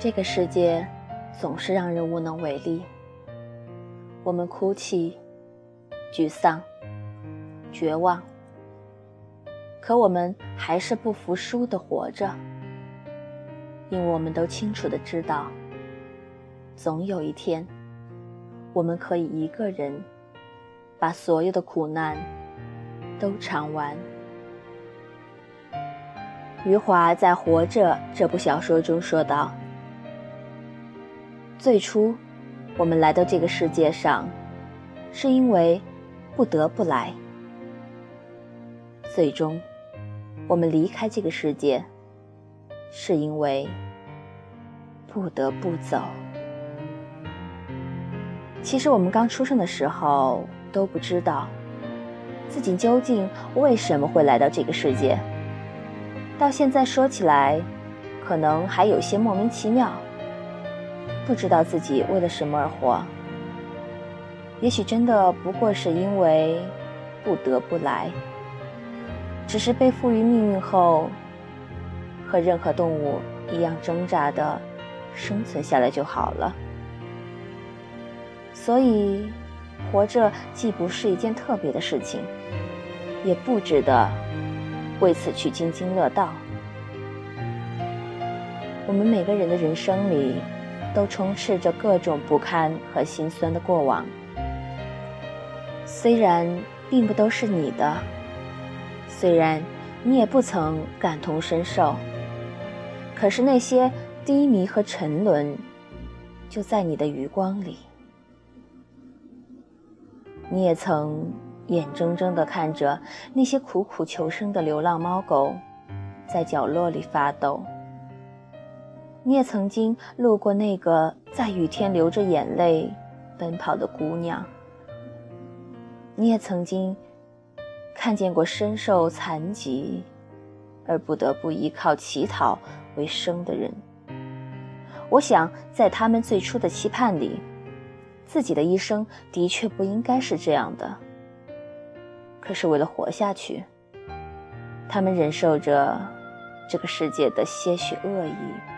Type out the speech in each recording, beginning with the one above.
这个世界总是让人无能为力，我们哭泣、沮丧、绝望，可我们还是不服输的活着，因为我们都清楚的知道，总有一天，我们可以一个人把所有的苦难都尝完。余华在《活着》这部小说中说道。最初，我们来到这个世界上，是因为不得不来；最终，我们离开这个世界，是因为不得不走。其实，我们刚出生的时候都不知道自己究竟为什么会来到这个世界，到现在说起来，可能还有些莫名其妙。不知道自己为了什么而活，也许真的不过是因为不得不来，只是被赋予命运后，和任何动物一样挣扎的生存下来就好了。所以，活着既不是一件特别的事情，也不值得为此去津津乐道。我们每个人的人生里。都充斥着各种不堪和心酸的过往，虽然并不都是你的，虽然你也不曾感同身受，可是那些低迷和沉沦，就在你的余光里。你也曾眼睁睁地看着那些苦苦求生的流浪猫狗，在角落里发抖。你也曾经路过那个在雨天流着眼泪奔跑的姑娘，你也曾经看见过身受残疾而不得不依靠乞讨为生的人。我想，在他们最初的期盼里，自己的一生的确不应该是这样的。可是为了活下去，他们忍受着这个世界的些许恶意。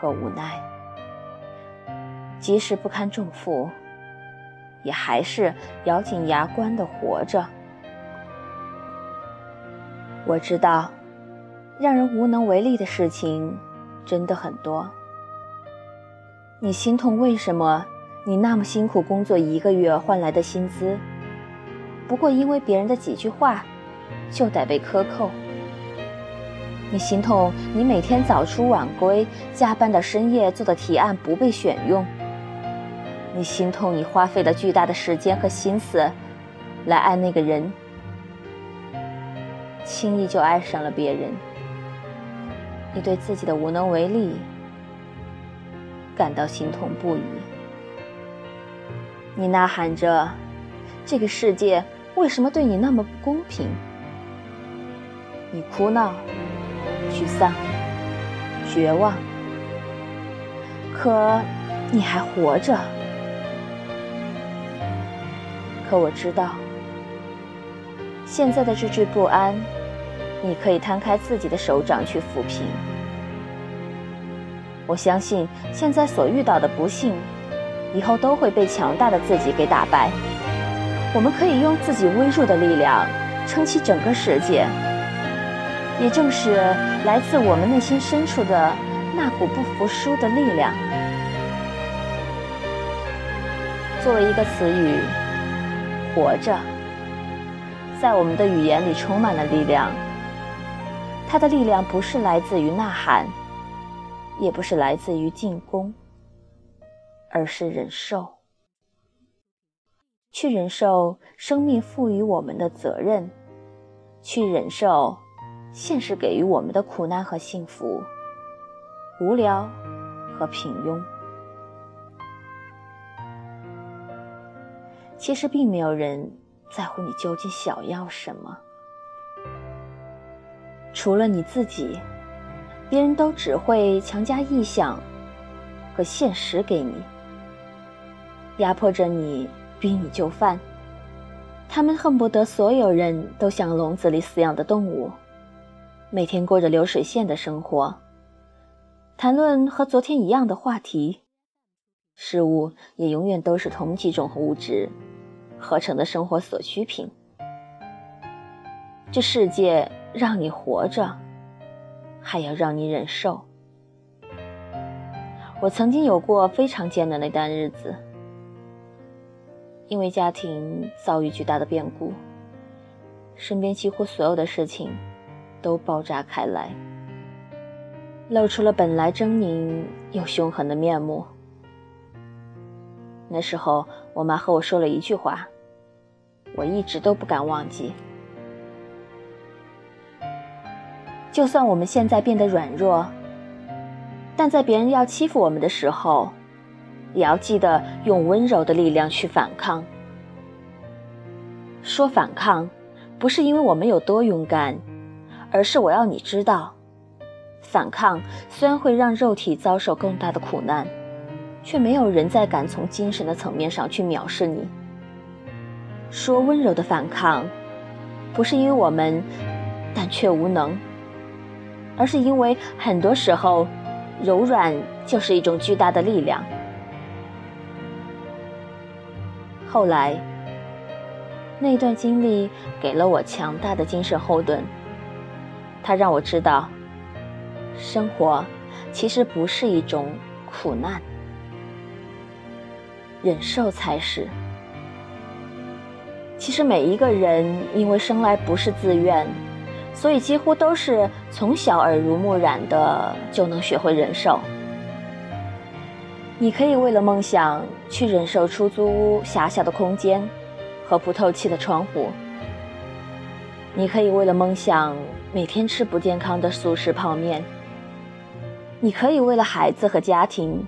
和无奈，即使不堪重负，也还是咬紧牙关的活着。我知道，让人无能为力的事情真的很多。你心痛，为什么你那么辛苦工作一个月换来的薪资，不过因为别人的几句话，就得被克扣？你心痛，你每天早出晚归，加班到深夜做的提案不被选用。你心痛，你花费了巨大的时间和心思，来爱那个人，轻易就爱上了别人。你对自己的无能为力感到心痛不已。你呐喊着：“这个世界为什么对你那么不公平？”你哭闹。沮丧、绝望，可你还活着。可我知道，现在的这句不安，你可以摊开自己的手掌去抚平。我相信，现在所遇到的不幸，以后都会被强大的自己给打败。我们可以用自己微弱的力量，撑起整个世界。也正是来自我们内心深处的那股不服输的力量。作为一个词语，“活着”在我们的语言里充满了力量。它的力量不是来自于呐喊，也不是来自于进攻，而是忍受，去忍受生命赋予我们的责任，去忍受。现实给予我们的苦难和幸福，无聊和平庸，其实并没有人在乎你究竟想要什么。除了你自己，别人都只会强加臆想和现实给你，压迫着你，逼你就范。他们恨不得所有人都像笼子里饲养的动物。每天过着流水线的生活，谈论和昨天一样的话题，事物也永远都是同几种物质合成的生活所需品。这世界让你活着，还要让你忍受。我曾经有过非常艰难的一段日子，因为家庭遭遇巨大的变故，身边几乎所有的事情都爆炸开来。露出了本来狰狞又凶狠的面目。那时候，我妈和我说了一句话，我一直都不敢忘记。就算我们现在变得软弱，但在别人要欺负我们的时候，也要记得用温柔的力量去反抗。说反抗，不是因为我们有多勇敢，而是我要你知道。反抗虽然会让肉体遭受更大的苦难，却没有人再敢从精神的层面上去藐视你。说温柔的反抗，不是因为我们胆怯无能，而是因为很多时候，柔软就是一种巨大的力量。后来，那段经历给了我强大的精神后盾，它让我知道。生活其实不是一种苦难，忍受才是。其实每一个人因为生来不是自愿，所以几乎都是从小耳濡目染的就能学会忍受。你可以为了梦想去忍受出租屋狭小的空间和不透气的窗户，你可以为了梦想每天吃不健康的速食泡面。你可以为了孩子和家庭，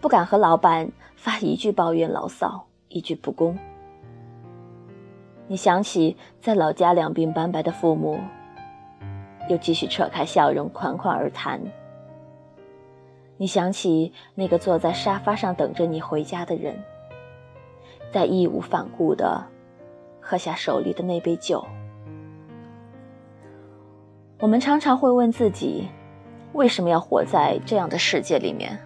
不敢和老板发一句抱怨牢骚，一句不公。你想起在老家两鬓斑白的父母，又继续扯开笑容款款而谈。你想起那个坐在沙发上等着你回家的人，在义无反顾地喝下手里的那杯酒。我们常常会问自己。为什么要活在这样的世界里面？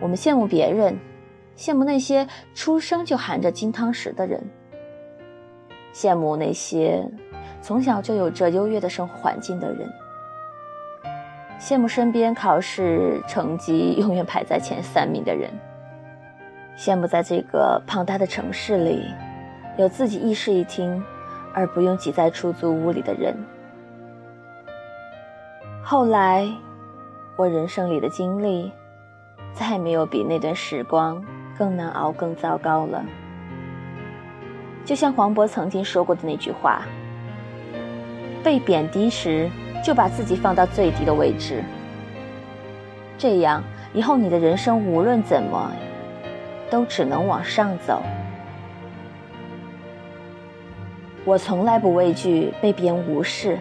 我们羡慕别人，羡慕那些出生就含着金汤匙的人，羡慕那些从小就有着优越的生活环境的人，羡慕身边考试成绩永远排在前三名的人，羡慕在这个庞大的城市里有自己一室一厅而不用挤在出租屋里的人。后来，我人生里的经历，再没有比那段时光更难熬、更糟糕了。就像黄渤曾经说过的那句话：“被贬低时，就把自己放到最低的位置，这样以后你的人生无论怎么，都只能往上走。”我从来不畏惧被别人无视，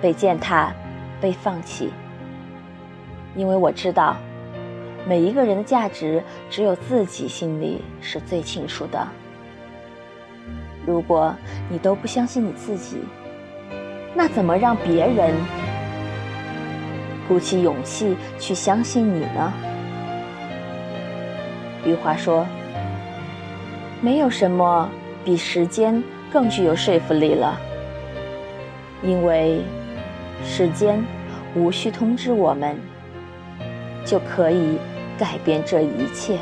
被践踏。被放弃，因为我知道，每一个人的价值只有自己心里是最清楚的。如果你都不相信你自己，那怎么让别人鼓起勇气去相信你呢？余华说：“没有什么比时间更具有说服力了，因为。”时间无需通知我们，就可以改变这一切。